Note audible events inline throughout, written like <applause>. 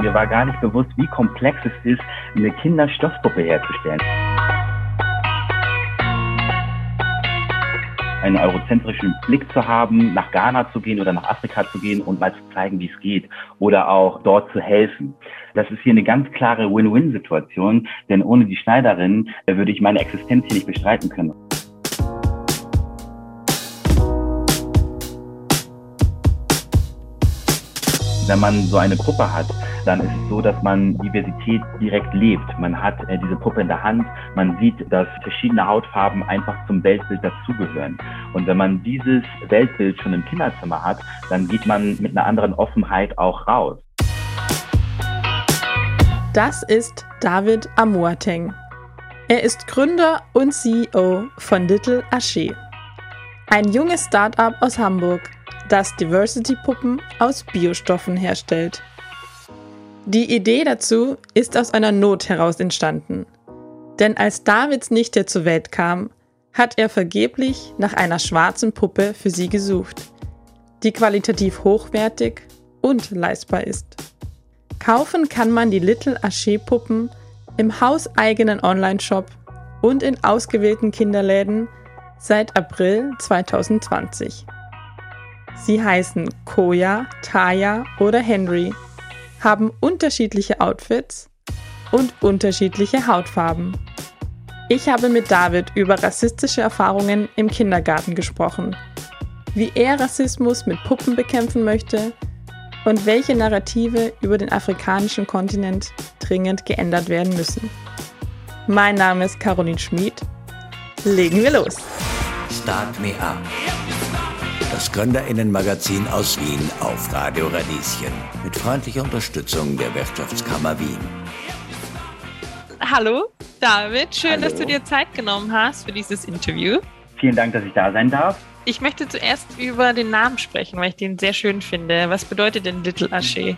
Mir war gar nicht bewusst, wie komplex es ist, eine Kinderstoffpuppe herzustellen. einen eurozentrischen Blick zu haben, nach Ghana zu gehen oder nach Afrika zu gehen und mal zu zeigen, wie es geht oder auch dort zu helfen. Das ist hier eine ganz klare Win-Win-Situation, denn ohne die Schneiderin äh, würde ich meine Existenz hier nicht bestreiten können. Wenn man so eine Gruppe hat, dann ist es so, dass man Diversität direkt lebt. Man hat äh, diese Puppe in der Hand, man sieht, dass verschiedene Hautfarben einfach zum Weltbild dazugehören. Und wenn man dieses Weltbild schon im Kinderzimmer hat, dann geht man mit einer anderen Offenheit auch raus. Das ist David Amoateng. Er ist Gründer und CEO von Little Aché. Ein junges Start-up aus Hamburg, das Diversity-Puppen aus Biostoffen herstellt. Die Idee dazu ist aus einer Not heraus entstanden. Denn als Davids Nichte zur Welt kam, hat er vergeblich nach einer schwarzen Puppe für sie gesucht, die qualitativ hochwertig und leistbar ist. Kaufen kann man die Little Aché Puppen im hauseigenen Online-Shop und in ausgewählten Kinderläden seit April 2020. Sie heißen Koya, Taya oder Henry, haben unterschiedliche Outfits und unterschiedliche Hautfarben. Ich habe mit David über rassistische Erfahrungen im Kindergarten gesprochen, wie er Rassismus mit Puppen bekämpfen möchte und welche Narrative über den afrikanischen Kontinent dringend geändert werden müssen. Mein Name ist Caroline Schmid. Legen wir los. Start Me Up das Gründerinnenmagazin aus Wien auf Radio Radieschen mit freundlicher Unterstützung der Wirtschaftskammer Wien. Hallo David, schön, Hallo. dass du dir Zeit genommen hast für dieses Interview. Vielen Dank, dass ich da sein darf. Ich möchte zuerst über den Namen sprechen, weil ich den sehr schön finde. Was bedeutet denn Little Aché?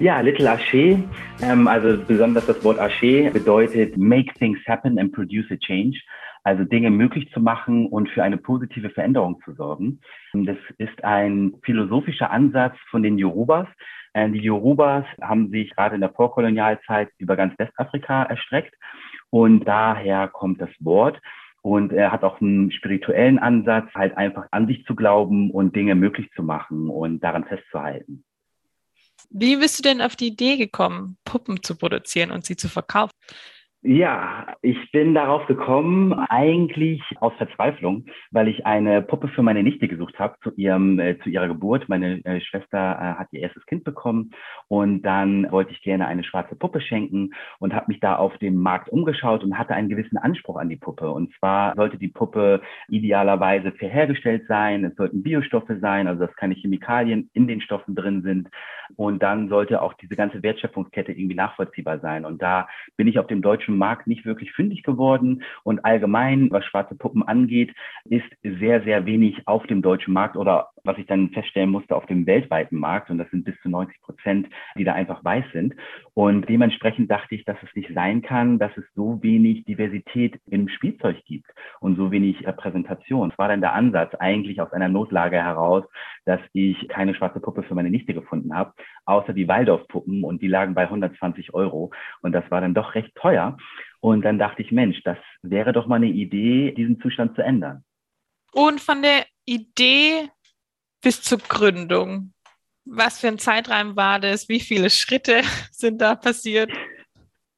Ja, Little Aché, ähm, also besonders das Wort Aché bedeutet Make Things Happen and Produce a Change also Dinge möglich zu machen und für eine positive Veränderung zu sorgen. Das ist ein philosophischer Ansatz von den Yorubas. Äh, die Yorubas haben sich gerade in der Vorkolonialzeit über ganz Westafrika erstreckt und daher kommt das Wort. Und er hat auch einen spirituellen Ansatz, halt einfach an sich zu glauben und Dinge möglich zu machen und daran festzuhalten. Wie bist du denn auf die Idee gekommen, Puppen zu produzieren und sie zu verkaufen? Ja, ich bin darauf gekommen, eigentlich aus Verzweiflung, weil ich eine Puppe für meine Nichte gesucht habe zu ihrem äh, zu ihrer Geburt. Meine äh, Schwester äh, hat ihr erstes Kind bekommen und dann wollte ich gerne eine schwarze Puppe schenken und habe mich da auf dem Markt umgeschaut und hatte einen gewissen Anspruch an die Puppe. Und zwar sollte die Puppe idealerweise fair hergestellt sein, es sollten Biostoffe sein, also dass keine Chemikalien in den Stoffen drin sind und dann sollte auch diese ganze Wertschöpfungskette irgendwie nachvollziehbar sein. Und da bin ich auf dem deutschen deutschen Markt nicht wirklich fündig geworden. Und allgemein, was schwarze Puppen angeht, ist sehr, sehr wenig auf dem deutschen Markt oder was ich dann feststellen musste, auf dem weltweiten Markt. Und das sind bis zu 90 Prozent, die da einfach weiß sind. Und dementsprechend dachte ich, dass es nicht sein kann, dass es so wenig Diversität im Spielzeug gibt und so wenig Präsentation. Es war dann der Ansatz eigentlich aus einer Notlage heraus, dass ich keine schwarze Puppe für meine Nichte gefunden habe, außer die Waldorf-Puppen und die lagen bei 120 Euro. Und das war dann doch recht teuer. Und dann dachte ich, Mensch, das wäre doch mal eine Idee, diesen Zustand zu ändern. Und von der Idee bis zur Gründung, was für ein Zeitraum war das? Wie viele Schritte <laughs> sind da passiert?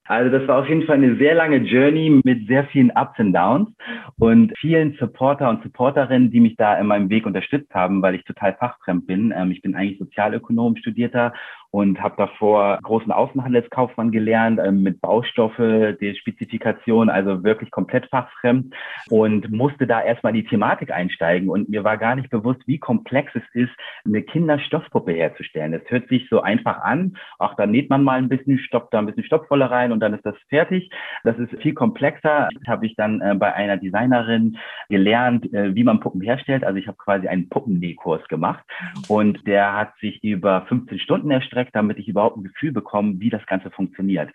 Also das war auf jeden Fall eine sehr lange Journey mit sehr vielen Ups und Downs und vielen Supporter und Supporterinnen, die mich da in meinem Weg unterstützt haben, weil ich total fachfremd bin. Ähm, ich bin eigentlich Sozialökonom studierter und habe davor großen Außenhandelskaufmann gelernt ähm, mit Baustoffe, die Spezifikation, also wirklich komplett fachfremd und musste da erstmal in die Thematik einsteigen und mir war gar nicht bewusst, wie komplex es ist, eine Kinderstoffpuppe herzustellen. Es hört sich so einfach an, ach, da näht man mal ein bisschen, stoppt da ein bisschen Stoffwolle rein und dann ist das fertig. Das ist viel komplexer. Das habe ich dann äh, bei einer Designerin gelernt, äh, wie man Puppen herstellt. Also ich habe quasi einen Puppennähkurs gemacht und der hat sich über 15 Stunden erstreckt Projekt, damit ich überhaupt ein Gefühl bekomme, wie das Ganze funktioniert.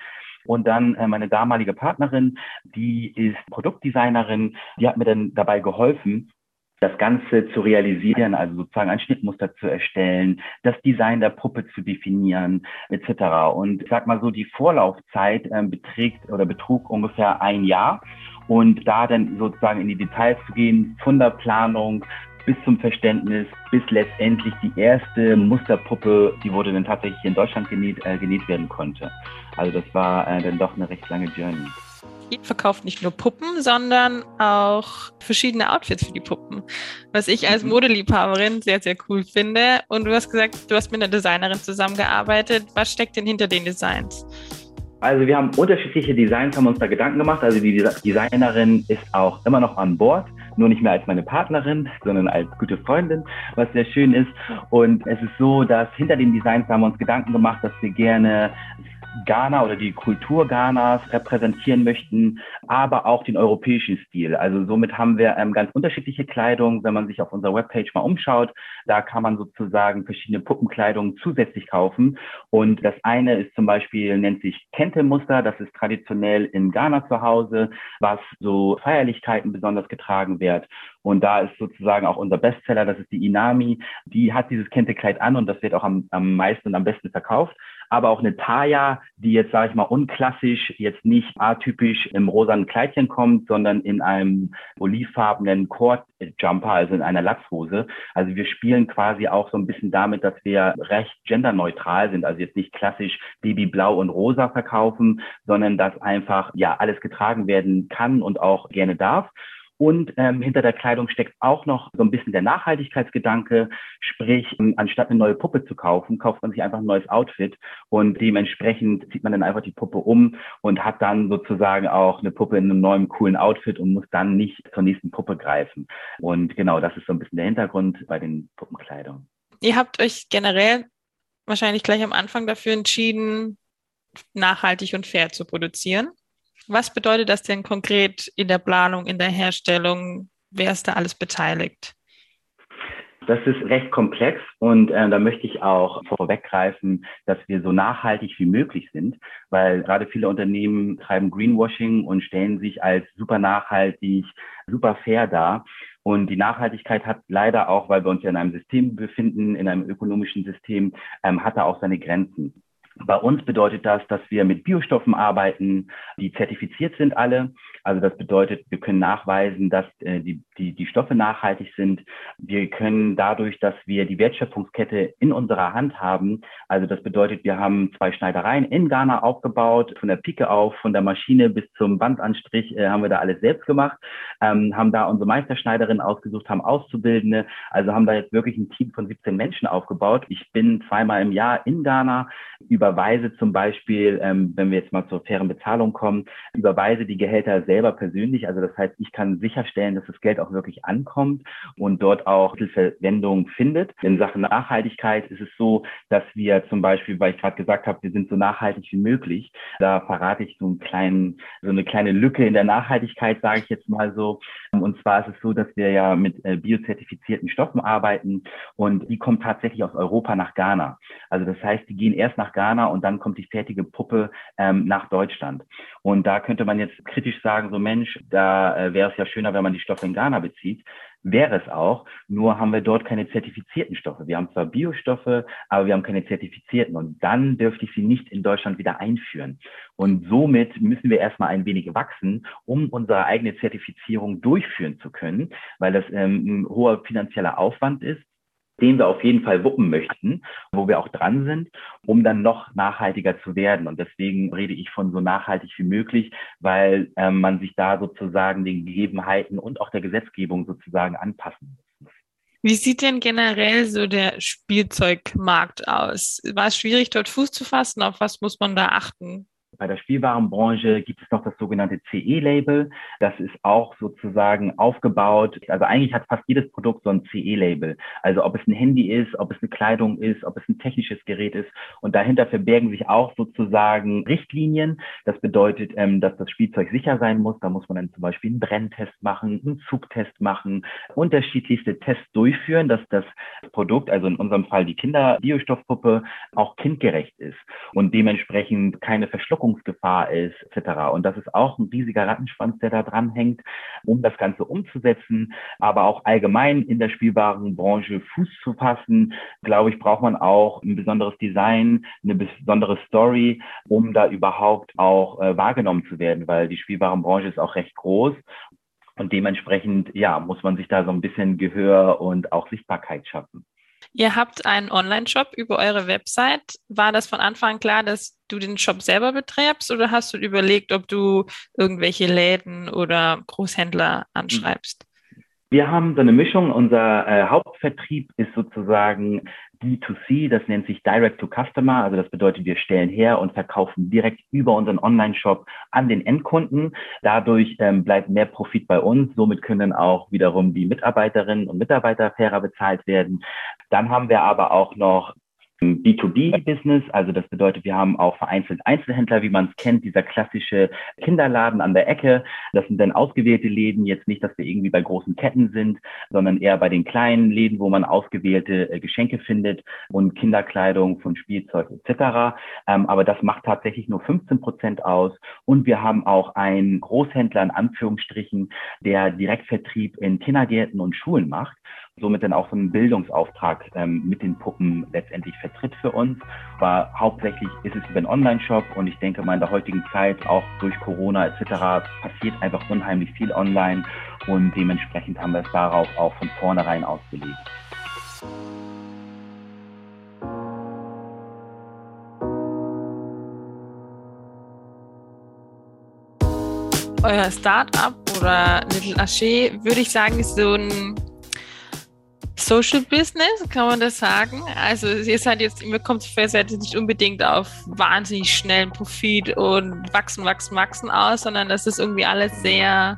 Und dann äh, meine damalige Partnerin, die ist Produktdesignerin, die hat mir dann dabei geholfen, das Ganze zu realisieren, also sozusagen ein Schnittmuster zu erstellen, das Design der Puppe zu definieren, etc. Und ich sag mal so, die Vorlaufzeit ähm, beträgt oder betrug ungefähr ein Jahr. Und da dann sozusagen in die Details zu gehen, von der Planung bis zum Verständnis, bis letztendlich die erste Musterpuppe, die wurde dann tatsächlich in Deutschland genäht, äh, genäht werden konnte. Also das war äh, dann doch eine recht lange Journey. Ihr verkauft nicht nur Puppen, sondern auch verschiedene Outfits für die Puppen. Was ich als mhm. Modeliebhaberin sehr, sehr cool finde. Und du hast gesagt, du hast mit einer Designerin zusammengearbeitet. Was steckt denn hinter den Designs? Also wir haben unterschiedliche Designs, haben uns da Gedanken gemacht. Also die Designerin ist auch immer noch an Bord, nur nicht mehr als meine Partnerin, sondern als gute Freundin, was sehr schön ist. Und es ist so, dass hinter den Designs haben wir uns Gedanken gemacht, dass wir gerne Ghana oder die Kultur Ghanas repräsentieren möchten, aber auch den europäischen Stil. Also somit haben wir ähm, ganz unterschiedliche Kleidung. Wenn man sich auf unserer Webpage mal umschaut, da kann man sozusagen verschiedene Puppenkleidung zusätzlich kaufen. Und das eine ist zum Beispiel, nennt sich Kente-Muster. Das ist traditionell in Ghana zu Hause, was so Feierlichkeiten besonders getragen wird. Und da ist sozusagen auch unser Bestseller, das ist die Inami. Die hat dieses Kente-Kleid an und das wird auch am, am meisten und am besten verkauft aber auch eine Taya, die jetzt, sage ich mal, unklassisch, jetzt nicht atypisch im rosanen Kleidchen kommt, sondern in einem olivfarbenen Cord-Jumper, also in einer Latzhose. Also wir spielen quasi auch so ein bisschen damit, dass wir recht genderneutral sind, also jetzt nicht klassisch Babyblau und Rosa verkaufen, sondern dass einfach ja alles getragen werden kann und auch gerne darf. Und ähm, hinter der Kleidung steckt auch noch so ein bisschen der Nachhaltigkeitsgedanke. Sprich, ähm, anstatt eine neue Puppe zu kaufen, kauft man sich einfach ein neues Outfit und dementsprechend zieht man dann einfach die Puppe um und hat dann sozusagen auch eine Puppe in einem neuen, coolen Outfit und muss dann nicht zur nächsten Puppe greifen. Und genau, das ist so ein bisschen der Hintergrund bei den Puppenkleidungen. Ihr habt euch generell wahrscheinlich gleich am Anfang dafür entschieden, nachhaltig und fair zu produzieren. Was bedeutet das denn konkret in der Planung, in der Herstellung? Wer ist da alles beteiligt? Das ist recht komplex und äh, da möchte ich auch vorweggreifen, dass wir so nachhaltig wie möglich sind, weil gerade viele Unternehmen treiben Greenwashing und stellen sich als super nachhaltig, super fair dar. Und die Nachhaltigkeit hat leider auch, weil wir uns ja in einem System befinden, in einem ökonomischen System, ähm, hat da auch seine Grenzen. Bei uns bedeutet das, dass wir mit Biostoffen arbeiten, die zertifiziert sind alle. Also das bedeutet, wir können nachweisen, dass äh, die, die, die Stoffe nachhaltig sind. Wir können dadurch, dass wir die Wertschöpfungskette in unserer Hand haben, also das bedeutet, wir haben zwei Schneidereien in Ghana aufgebaut, von der Pike auf, von der Maschine bis zum Bandanstrich äh, haben wir da alles selbst gemacht, ähm, haben da unsere Meisterschneiderin ausgesucht, haben Auszubildende, also haben da jetzt wirklich ein Team von 17 Menschen aufgebaut. Ich bin zweimal im Jahr in Ghana, überweise zum Beispiel, ähm, wenn wir jetzt mal zur fairen Bezahlung kommen, überweise die Gehälter selber persönlich. Also das heißt, ich kann sicherstellen, dass das Geld auch wirklich ankommt und dort auch Verwendung findet. In Sachen Nachhaltigkeit ist es so, dass wir zum Beispiel, weil ich gerade gesagt habe, wir sind so nachhaltig wie möglich. Da verrate ich so einen kleinen, so eine kleine Lücke in der Nachhaltigkeit, sage ich jetzt mal so. Und zwar ist es so, dass wir ja mit äh, biozertifizierten Stoffen arbeiten und die kommen tatsächlich aus Europa nach Ghana. Also das heißt, die gehen erst nach Ghana und dann kommt die fertige Puppe ähm, nach Deutschland. Und da könnte man jetzt kritisch sagen, sagen, so Mensch, da äh, wäre es ja schöner, wenn man die Stoffe in Ghana bezieht. Wäre es auch, nur haben wir dort keine zertifizierten Stoffe. Wir haben zwar Biostoffe, aber wir haben keine zertifizierten und dann dürfte ich sie nicht in Deutschland wieder einführen. Und somit müssen wir erstmal ein wenig wachsen, um unsere eigene Zertifizierung durchführen zu können, weil das ähm, ein hoher finanzieller Aufwand ist den wir auf jeden Fall wuppen möchten, wo wir auch dran sind, um dann noch nachhaltiger zu werden. Und deswegen rede ich von so nachhaltig wie möglich, weil ähm, man sich da sozusagen den Gegebenheiten und auch der Gesetzgebung sozusagen anpassen muss. Wie sieht denn generell so der Spielzeugmarkt aus? War es schwierig, dort Fuß zu fassen? Auf was muss man da achten? Bei der Spielwarenbranche gibt es noch das sogenannte CE-Label. Das ist auch sozusagen aufgebaut. Also eigentlich hat fast jedes Produkt so ein CE-Label. Also ob es ein Handy ist, ob es eine Kleidung ist, ob es ein technisches Gerät ist. Und dahinter verbergen sich auch sozusagen Richtlinien. Das bedeutet, ähm, dass das Spielzeug sicher sein muss. Da muss man dann zum Beispiel einen Brenntest machen, einen Zugtest machen, unterschiedlichste Tests durchführen, dass das Produkt, also in unserem Fall die Kinder-Biostoffpuppe, auch kindgerecht ist und dementsprechend keine Verschluckung Verjährungsgefahr ist, etc. Und das ist auch ein riesiger Rattenschwanz, der da dran hängt, um das Ganze umzusetzen, aber auch allgemein in der Spielwarenbranche Fuß zu fassen, glaube ich, braucht man auch ein besonderes Design, eine besondere Story, um da überhaupt auch äh, wahrgenommen zu werden, weil die Spielwarenbranche ist auch recht groß und dementsprechend, ja, muss man sich da so ein bisschen Gehör und auch Sichtbarkeit schaffen. Ihr habt einen Online-Shop über eure Website. War das von Anfang an klar, dass du den Shop selber betreibst oder hast du überlegt, ob du irgendwelche Läden oder Großhändler anschreibst? Wir haben so eine Mischung. Unser äh, Hauptvertrieb ist sozusagen D2C, das nennt sich Direct to Customer. Also das bedeutet, wir stellen her und verkaufen direkt über unseren Online-Shop an den Endkunden. Dadurch ähm, bleibt mehr Profit bei uns. Somit können auch wiederum die Mitarbeiterinnen und Mitarbeiter fairer bezahlt werden. Dann haben wir aber auch noch B2B-Business, also das bedeutet, wir haben auch vereinzelt Einzelhändler, wie man es kennt, dieser klassische Kinderladen an der Ecke. Das sind dann ausgewählte Läden, jetzt nicht, dass wir irgendwie bei großen Ketten sind, sondern eher bei den kleinen Läden, wo man ausgewählte äh, Geschenke findet und Kinderkleidung von Spielzeug etc. Ähm, aber das macht tatsächlich nur 15 Prozent aus. Und wir haben auch einen Großhändler in Anführungsstrichen, der Direktvertrieb in Kindergärten und Schulen macht somit dann auch so einen Bildungsauftrag ähm, mit den Puppen letztendlich vertritt für uns. Aber hauptsächlich ist es über einen Online-Shop und ich denke mal in der heutigen Zeit, auch durch Corona etc., passiert einfach unheimlich viel online und dementsprechend haben wir es darauf auch von vornherein ausgelegt. Euer Startup oder Little Aché, würde ich sagen, ist so ein Social Business, kann man das sagen? Also ihr seid jetzt, mir kommt ihr seid nicht unbedingt auf wahnsinnig schnellen Profit und wachsen, wachsen, wachsen aus, sondern das ist irgendwie alles sehr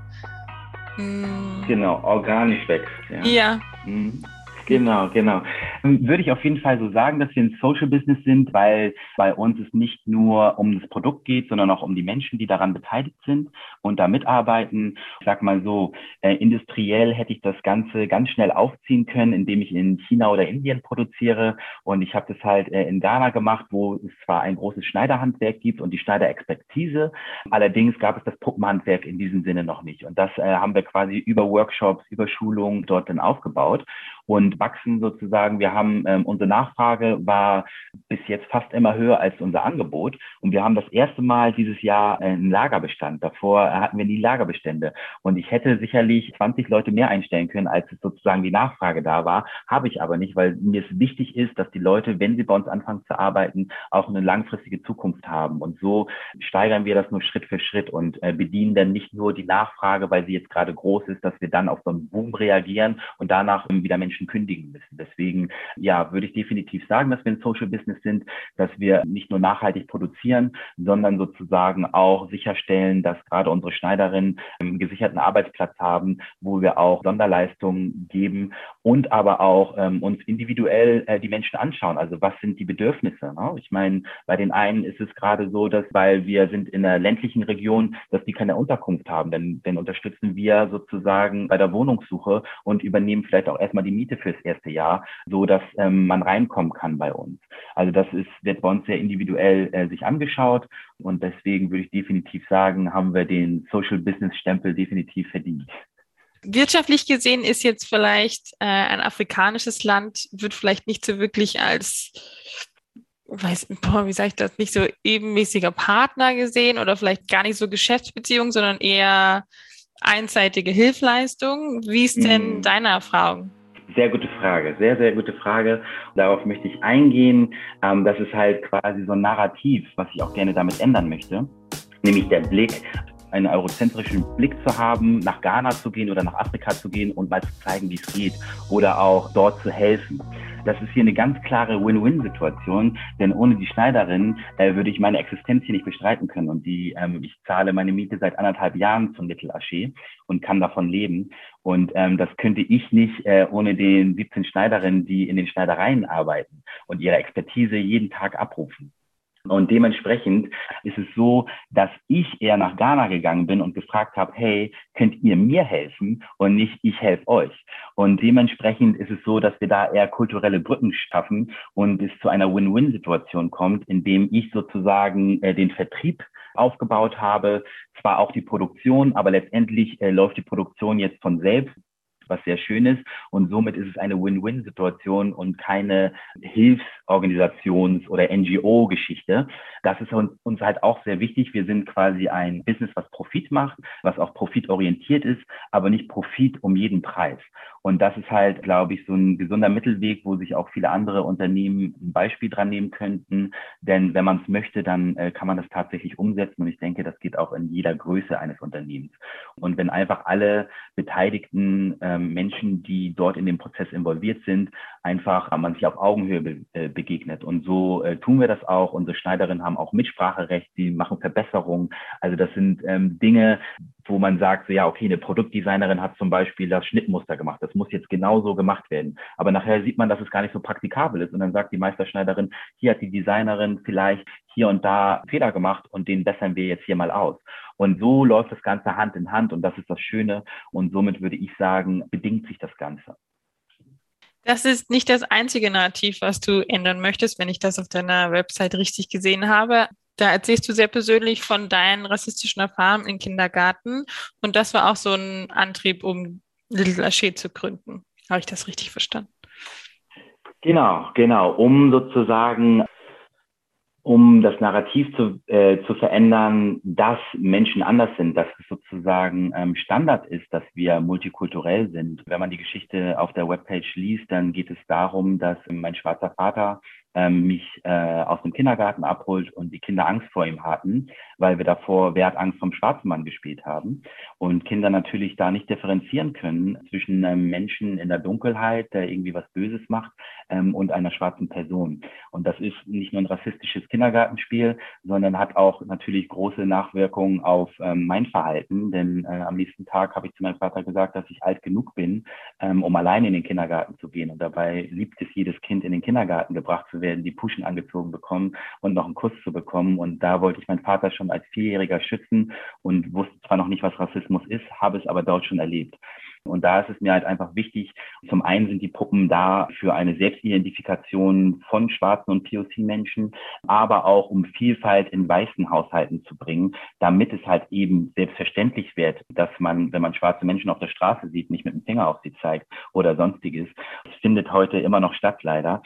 mh, hm, genau, organisch wächst. Ja. ja. Mhm. Genau, genau. Ähm, würde ich auf jeden Fall so sagen, dass wir ein Social Business sind, weil bei uns es nicht nur um das Produkt geht, sondern auch um die Menschen, die daran beteiligt sind und da mitarbeiten. Ich sag mal so, äh, industriell hätte ich das Ganze ganz schnell aufziehen können, indem ich in China oder Indien produziere. Und ich habe das halt äh, in Ghana gemacht, wo es zwar ein großes Schneiderhandwerk gibt und die Schneiderexpertise. Allerdings gab es das Puppenhandwerk in diesem Sinne noch nicht. Und das äh, haben wir quasi über Workshops, über Schulungen dort dann aufgebaut und wachsen sozusagen. Wir haben ähm, unsere Nachfrage war bis jetzt fast immer höher als unser Angebot und wir haben das erste Mal dieses Jahr äh, einen Lagerbestand. Davor hatten wir nie Lagerbestände und ich hätte sicherlich 20 Leute mehr einstellen können, als es sozusagen die Nachfrage da war. Habe ich aber nicht, weil mir es wichtig ist, dass die Leute, wenn sie bei uns anfangen zu arbeiten, auch eine langfristige Zukunft haben. Und so steigern wir das nur Schritt für Schritt und äh, bedienen dann nicht nur die Nachfrage, weil sie jetzt gerade groß ist, dass wir dann auf so einen Boom reagieren und danach wieder Menschen Menschen kündigen müssen. Deswegen, ja, würde ich definitiv sagen, dass wir ein Social Business sind, dass wir nicht nur nachhaltig produzieren, sondern sozusagen auch sicherstellen, dass gerade unsere Schneiderinnen einen gesicherten Arbeitsplatz haben, wo wir auch Sonderleistungen geben und aber auch ähm, uns individuell äh, die Menschen anschauen. Also was sind die Bedürfnisse? Ne? Ich meine, bei den einen ist es gerade so, dass weil wir sind in einer ländlichen Region, dass die keine Unterkunft haben. Denn, dann unterstützen wir sozusagen bei der Wohnungssuche und übernehmen vielleicht auch erstmal die Miete fürs erste Jahr, so dass ähm, man reinkommen kann bei uns. Also das ist, wird bei uns sehr individuell äh, sich angeschaut und deswegen würde ich definitiv sagen, haben wir den Social Business Stempel definitiv verdient. Wirtschaftlich gesehen ist jetzt vielleicht äh, ein afrikanisches Land, wird vielleicht nicht so wirklich als weiß, boah, wie sage ich das, nicht so ebenmäßiger Partner gesehen oder vielleicht gar nicht so Geschäftsbeziehung, sondern eher einseitige Hilfleistung. Wie ist denn mm. deine Erfahrung? Sehr gute Frage, sehr, sehr gute Frage. Darauf möchte ich eingehen. Ähm, das ist halt quasi so ein Narrativ, was ich auch gerne damit ändern möchte. Nämlich der Blick, einen eurozentrischen Blick zu haben, nach Ghana zu gehen oder nach Afrika zu gehen und mal zu zeigen, wie es geht oder auch dort zu helfen. Das ist hier eine ganz klare Win-Win-Situation, denn ohne die Schneiderin äh, würde ich meine Existenz hier nicht bestreiten können. Und die, ähm, ich zahle meine Miete seit anderthalb Jahren zum Mittelaché und kann davon leben. Und ähm, das könnte ich nicht äh, ohne den 17 Schneiderinnen, die in den Schneidereien arbeiten und ihre Expertise jeden Tag abrufen. Und dementsprechend ist es so, dass ich eher nach Ghana gegangen bin und gefragt habe, hey, könnt ihr mir helfen und nicht ich helfe euch. Und dementsprechend ist es so, dass wir da eher kulturelle Brücken schaffen und es zu einer Win-Win-Situation kommt, indem ich sozusagen äh, den Vertrieb aufgebaut habe. Zwar auch die Produktion, aber letztendlich äh, läuft die Produktion jetzt von selbst was sehr schön ist. Und somit ist es eine Win-Win-Situation und keine Hilfsorganisations- oder NGO-Geschichte. Das ist uns, halt auch sehr wichtig. Wir sind quasi ein Business, was Profit macht, was auch profitorientiert ist, aber nicht Profit um jeden Preis. Und das ist halt, glaube ich, so ein gesunder Mittelweg, wo sich auch viele andere Unternehmen ein Beispiel dran nehmen könnten. Denn wenn man es möchte, dann äh, kann man das tatsächlich umsetzen. Und ich denke, das geht auch in jeder Größe eines Unternehmens. Und wenn einfach alle Beteiligten äh, Menschen, die dort in dem Prozess involviert sind, einfach man sich auf Augenhöhe be äh, begegnet. Und so äh, tun wir das auch. Unsere Schneiderinnen haben auch Mitspracherecht, die machen Verbesserungen. Also das sind ähm, Dinge, wo man sagt, so, ja, okay, eine Produktdesignerin hat zum Beispiel das Schnittmuster gemacht. Das muss jetzt genauso gemacht werden. Aber nachher sieht man, dass es gar nicht so praktikabel ist. Und dann sagt die Meisterschneiderin, hier hat die Designerin vielleicht hier und da Fehler gemacht und den bessern wir jetzt hier mal aus. Und so läuft das Ganze Hand in Hand und das ist das Schöne. Und somit würde ich sagen, bedingt sich das Ganze. Das ist nicht das einzige Narrativ, was du ändern möchtest, wenn ich das auf deiner Website richtig gesehen habe. Da erzählst du sehr persönlich von deinen rassistischen Erfahrungen im Kindergarten. Und das war auch so ein Antrieb, um Little Lachey zu gründen. Habe ich das richtig verstanden? Genau, genau. Um sozusagen um das Narrativ zu, äh, zu verändern, dass Menschen anders sind, dass es sozusagen ähm, Standard ist, dass wir multikulturell sind. Wenn man die Geschichte auf der Webpage liest, dann geht es darum, dass mein schwarzer Vater ähm, mich äh, aus dem Kindergarten abholt und die Kinder Angst vor ihm hatten, weil wir davor Wer hat Angst vom schwarzen Mann gespielt haben und Kinder natürlich da nicht differenzieren können zwischen einem Menschen in der Dunkelheit, der irgendwie was Böses macht, ähm, und einer schwarzen Person. Und das ist nicht nur ein rassistisches Kindergartenspiel, sondern hat auch natürlich große Nachwirkungen auf ähm, mein Verhalten, denn äh, am nächsten Tag habe ich zu meinem Vater gesagt, dass ich alt genug bin, ähm, um alleine in den Kindergarten zu gehen. Und dabei liebt es jedes Kind, in den Kindergarten gebracht zu werden, die Puschen angezogen bekommen und noch einen Kuss zu bekommen. Und da wollte ich meinen Vater schon als Vierjähriger schützen und wusste zwar noch nicht, was Rassismus ist, habe es aber dort schon erlebt. Und da ist es mir halt einfach wichtig, zum einen sind die Puppen da für eine Selbstidentifikation von schwarzen und POC-Menschen, aber auch um Vielfalt in weißen Haushalten zu bringen, damit es halt eben selbstverständlich wird, dass man, wenn man schwarze Menschen auf der Straße sieht, nicht mit dem Finger auf sie zeigt oder sonstiges. Es findet heute immer noch statt, leider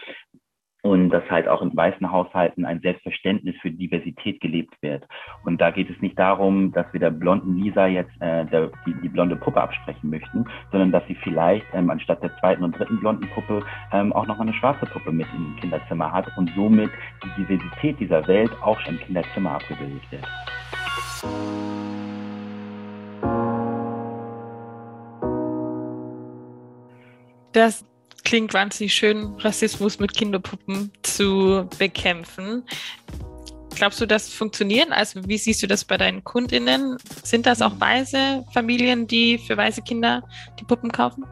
und dass halt auch in weißen Haushalten ein Selbstverständnis für Diversität gelebt wird. Und da geht es nicht darum, dass wir der blonden Lisa jetzt äh, der, die, die blonde Puppe absprechen möchten, sondern dass sie vielleicht ähm, anstatt der zweiten und dritten blonden Puppe ähm, auch noch eine schwarze Puppe mit im Kinderzimmer hat und somit die Diversität dieser Welt auch schon im Kinderzimmer abgebildet wird. Das klingt wahnsinnig schön, Rassismus mit Kinderpuppen zu bekämpfen. Glaubst du, das funktioniert? Also wie siehst du das bei deinen KundInnen? Sind das auch weiße Familien, die für weiße Kinder die Puppen kaufen?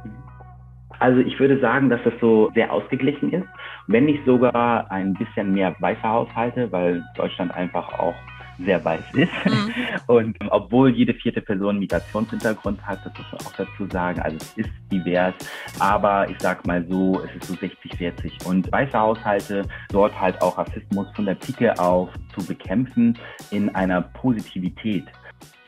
Also ich würde sagen, dass das so sehr ausgeglichen ist, wenn nicht sogar ein bisschen mehr weiße Haushalte, weil Deutschland einfach auch sehr weiß ist. Mhm. <laughs> Und obwohl jede vierte Person Migrationshintergrund hat, das muss man auch dazu sagen, also es ist divers, aber ich sag mal so, es ist so 60-40. Und weiße Haushalte dort halt auch Rassismus von der Pike auf zu bekämpfen in einer Positivität.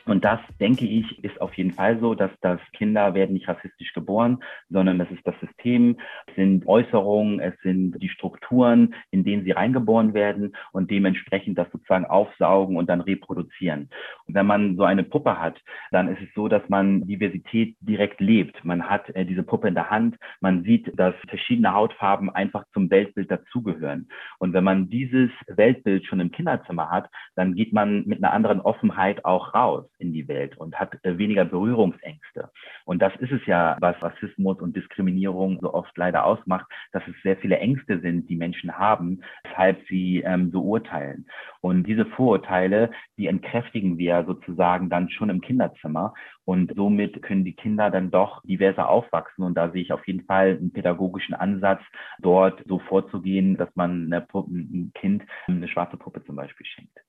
Und das, denke ich, ist auf jeden Fall so, dass das Kinder werden nicht rassistisch geboren, sondern das ist das System, es sind Äußerungen, es sind die Strukturen, in denen sie reingeboren werden und dementsprechend das sozusagen aufsaugen und dann reproduzieren. Und wenn man so eine Puppe hat, dann ist es so, dass man Diversität direkt lebt. Man hat äh, diese Puppe in der Hand, man sieht, dass verschiedene Hautfarben einfach zum Weltbild dazugehören. Und wenn man dieses Weltbild schon im Kinderzimmer hat, dann geht man mit einer anderen Offenheit auch raus in die Welt und hat äh, weniger Berührungsängste. Und das ist es ja, was Rassismus und Diskriminierung so oft leider ausmacht, dass es sehr viele Ängste sind, die Menschen haben, weshalb sie ähm, so urteilen. Und diese Vorurteile, die entkräftigen wir sozusagen dann schon im Kinderzimmer. Und somit können die Kinder dann doch diverser aufwachsen. Und da sehe ich auf jeden Fall einen pädagogischen Ansatz, dort so vorzugehen, dass man einem Kind eine schwarze Puppe zum Beispiel schenkt.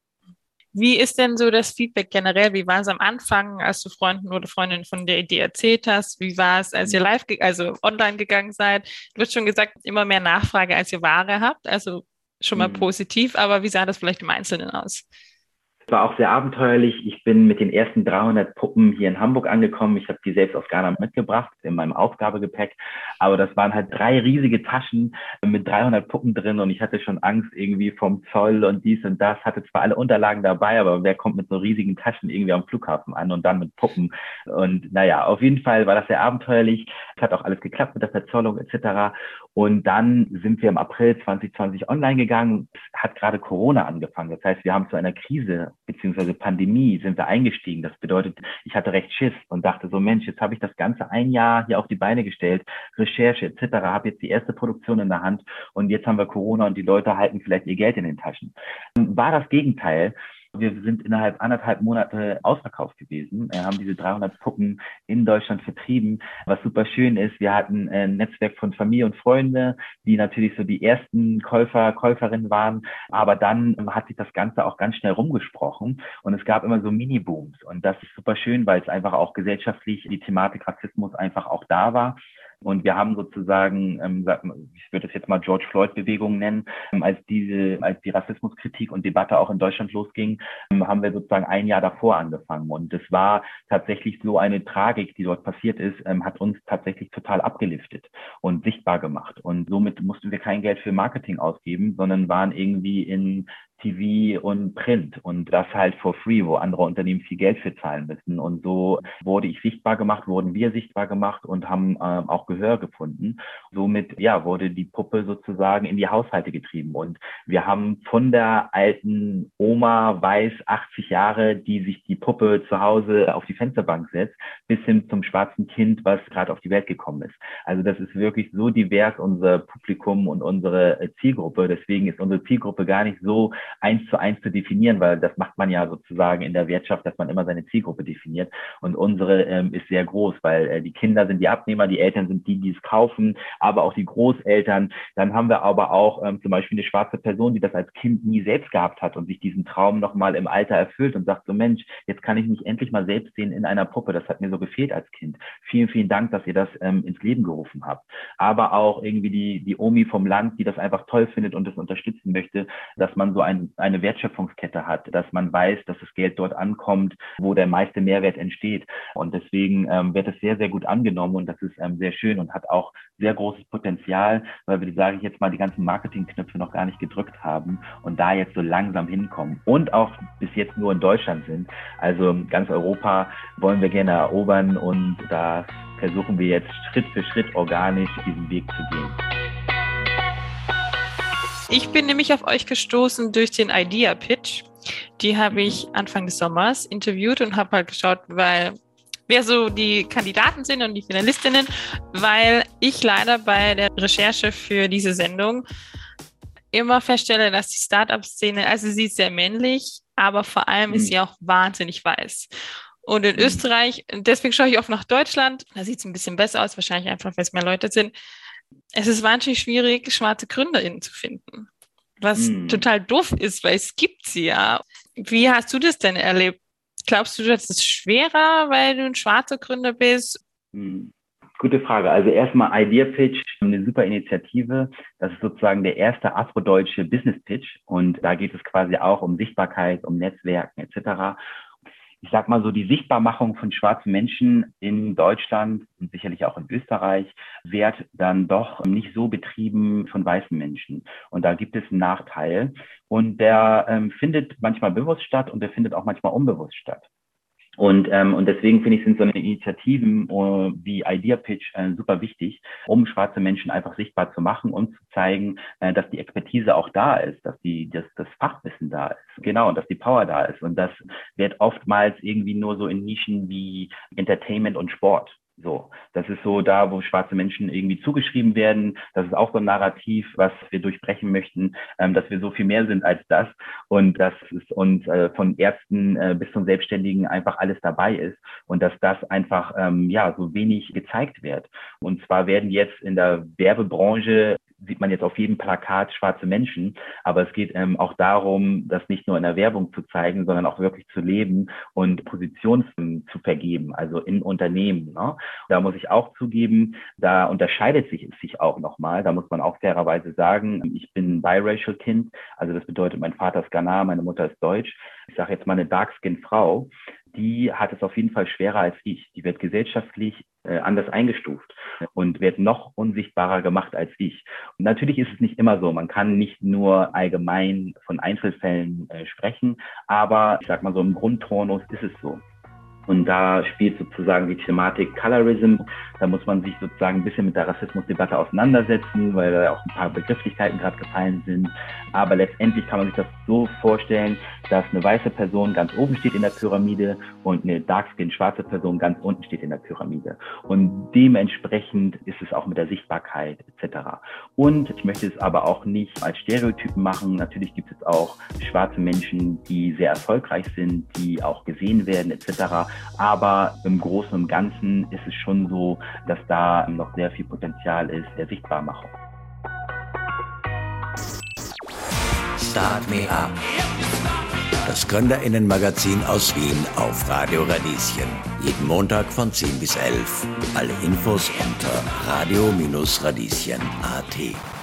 Wie ist denn so das Feedback generell? Wie war es am Anfang, als du Freunden oder Freundinnen von der Idee erzählt hast? Wie war es, als ihr live, also online gegangen seid? Du hast schon gesagt, immer mehr Nachfrage, als ihr Ware habt. Also schon mal mhm. positiv, aber wie sah das vielleicht im Einzelnen aus? War auch sehr abenteuerlich. Ich bin mit den ersten 300 Puppen hier in Hamburg angekommen. Ich habe die selbst aus Ghana mitgebracht in meinem Aufgabegepäck. Aber das waren halt drei riesige Taschen mit 300 Puppen drin und ich hatte schon Angst irgendwie vom Zoll und dies und das. Hatte zwar alle Unterlagen dabei, aber wer kommt mit so riesigen Taschen irgendwie am Flughafen an und dann mit Puppen? Und naja, auf jeden Fall war das sehr abenteuerlich. Es hat auch alles geklappt mit der Verzollung etc. Und dann sind wir im April 2020 online gegangen. Hat gerade Corona angefangen. Das heißt, wir haben zu einer Krise beziehungsweise Pandemie sind wir eingestiegen. Das bedeutet, ich hatte recht Schiss und dachte so, Mensch, jetzt habe ich das ganze ein Jahr hier auf die Beine gestellt, Recherche etc., habe jetzt die erste Produktion in der Hand und jetzt haben wir Corona und die Leute halten vielleicht ihr Geld in den Taschen. War das Gegenteil. Wir sind innerhalb anderthalb Monate ausverkauft gewesen, wir haben diese 300 Puppen in Deutschland vertrieben, was super schön ist. Wir hatten ein Netzwerk von Familie und Freunde, die natürlich so die ersten Käufer, Käuferinnen waren. Aber dann hat sich das Ganze auch ganz schnell rumgesprochen und es gab immer so Mini-Booms. Und das ist super schön, weil es einfach auch gesellschaftlich die Thematik Rassismus einfach auch da war. Und wir haben sozusagen, ähm, ich würde es jetzt mal George Floyd-Bewegung nennen, ähm, als diese, als die Rassismuskritik und Debatte auch in Deutschland losging, ähm, haben wir sozusagen ein Jahr davor angefangen. Und es war tatsächlich so eine Tragik, die dort passiert ist, hat uns tatsächlich total abgeliftet und sichtbar gemacht. Und somit mussten wir kein Geld für Marketing ausgeben, sondern waren irgendwie in TV und Print und das halt for free, wo andere Unternehmen viel Geld für zahlen müssen. Und so wurde ich sichtbar gemacht, wurden wir sichtbar gemacht und haben äh, auch Gehör gefunden. Somit, ja, wurde die Puppe sozusagen in die Haushalte getrieben. Und wir haben von der alten Oma, weiß, 80 Jahre, die sich die Puppe zu Hause auf die Fensterbank setzt, bis hin zum schwarzen Kind, was gerade auf die Welt gekommen ist. Also das ist wirklich so divers, unser Publikum und unsere Zielgruppe. Deswegen ist unsere Zielgruppe gar nicht so eins zu eins zu definieren, weil das macht man ja sozusagen in der Wirtschaft, dass man immer seine Zielgruppe definiert. Und unsere ähm, ist sehr groß, weil äh, die Kinder sind die Abnehmer, die Eltern sind die, die es kaufen, aber auch die Großeltern. Dann haben wir aber auch ähm, zum Beispiel eine schwarze Person, die das als Kind nie selbst gehabt hat und sich diesen Traum nochmal im Alter erfüllt und sagt so, Mensch, jetzt kann ich mich endlich mal selbst sehen in einer Puppe. Das hat mir so gefehlt als Kind. Vielen, vielen Dank, dass ihr das ähm, ins Leben gerufen habt. Aber auch irgendwie die, die Omi vom Land, die das einfach toll findet und das unterstützen möchte, dass man so ein eine Wertschöpfungskette hat, dass man weiß, dass das Geld dort ankommt, wo der meiste Mehrwert entsteht. Und deswegen ähm, wird es sehr, sehr gut angenommen und das ist ähm, sehr schön und hat auch sehr großes Potenzial, weil wir, sage ich jetzt mal, die ganzen Marketingknöpfe noch gar nicht gedrückt haben und da jetzt so langsam hinkommen und auch bis jetzt nur in Deutschland sind. Also ganz Europa wollen wir gerne erobern und da versuchen wir jetzt Schritt für Schritt organisch diesen Weg zu gehen. Ich bin nämlich auf euch gestoßen durch den Idea Pitch. Die habe ich Anfang des Sommers interviewt und habe halt geschaut, weil wer so die Kandidaten sind und die Finalistinnen, weil ich leider bei der Recherche für diese Sendung immer feststelle, dass die Startup-Szene, also sie ist sehr männlich, aber vor allem mhm. ist sie auch wahnsinnig weiß. Und in mhm. Österreich, deswegen schaue ich oft nach Deutschland, da sieht es ein bisschen besser aus, wahrscheinlich einfach, weil es mehr Leute sind es ist wahnsinnig schwierig, schwarze GründerInnen zu finden. Was mm. total doof ist, weil es gibt sie ja. Wie hast du das denn erlebt? Glaubst du, das ist schwerer, weil du ein schwarzer Gründer bist? Mm. Gute Frage. Also erstmal Idea Pitch, eine super Initiative. Das ist sozusagen der erste afrodeutsche Business Pitch. Und da geht es quasi auch um Sichtbarkeit, um Netzwerken etc ich sag mal so, die Sichtbarmachung von schwarzen Menschen in Deutschland und sicherlich auch in Österreich wird dann doch nicht so betrieben von weißen Menschen. Und da gibt es einen Nachteil. Und der ähm, findet manchmal bewusst statt und der findet auch manchmal unbewusst statt. Und, ähm, und deswegen finde ich, sind so eine Initiativen uh, wie Idea Pitch äh, super wichtig, um schwarze Menschen einfach sichtbar zu machen und zu zeigen, äh, dass die Expertise auch da ist, dass die, dass das Fachwissen da ist. Genau, und dass die Power da ist. Und das wird oftmals irgendwie nur so in Nischen wie Entertainment und Sport so, das ist so da, wo schwarze Menschen irgendwie zugeschrieben werden. Das ist auch so ein Narrativ, was wir durchbrechen möchten, ähm, dass wir so viel mehr sind als das und dass es uns äh, von Ärzten äh, bis zum Selbstständigen einfach alles dabei ist und dass das einfach ähm, ja so wenig gezeigt wird. Und zwar werden jetzt in der Werbebranche sieht man jetzt auf jedem Plakat schwarze Menschen, aber es geht ähm, auch darum, das nicht nur in der Werbung zu zeigen, sondern auch wirklich zu leben und Positionen zu vergeben, also in Unternehmen. Ne? Da muss ich auch zugeben, da unterscheidet sich es sich auch nochmal. Da muss man auch fairerweise sagen, ich bin ein biracial Kind, also das bedeutet, mein Vater ist Ghana, meine Mutter ist Deutsch. Ich sage jetzt mal eine Dark-Skin-Frau, die hat es auf jeden Fall schwerer als ich. Die wird gesellschaftlich äh, anders eingestuft und wird noch unsichtbarer gemacht als ich. Und natürlich ist es nicht immer so. Man kann nicht nur allgemein von Einzelfällen äh, sprechen, aber ich sag mal so im Grundtonus ist es so. Und da spielt sozusagen die Thematik Colorism. Da muss man sich sozusagen ein bisschen mit der Rassismusdebatte auseinandersetzen, weil da auch ein paar Begrifflichkeiten gerade gefallen sind. Aber letztendlich kann man sich das so vorstellen, dass eine weiße Person ganz oben steht in der Pyramide und eine dark-skin schwarze Person ganz unten steht in der Pyramide. Und dementsprechend ist es auch mit der Sichtbarkeit etc. Und ich möchte es aber auch nicht als Stereotypen machen. Natürlich gibt es auch schwarze Menschen, die sehr erfolgreich sind, die auch gesehen werden etc. Aber im Großen und Ganzen ist es schon so, dass da noch sehr viel Potenzial ist der Sichtbarmachung. Start Me Up. Das Gründerinnenmagazin aus Wien auf Radio Radieschen. Jeden Montag von 10 bis 11. Alle Infos unter radio-radieschen.at.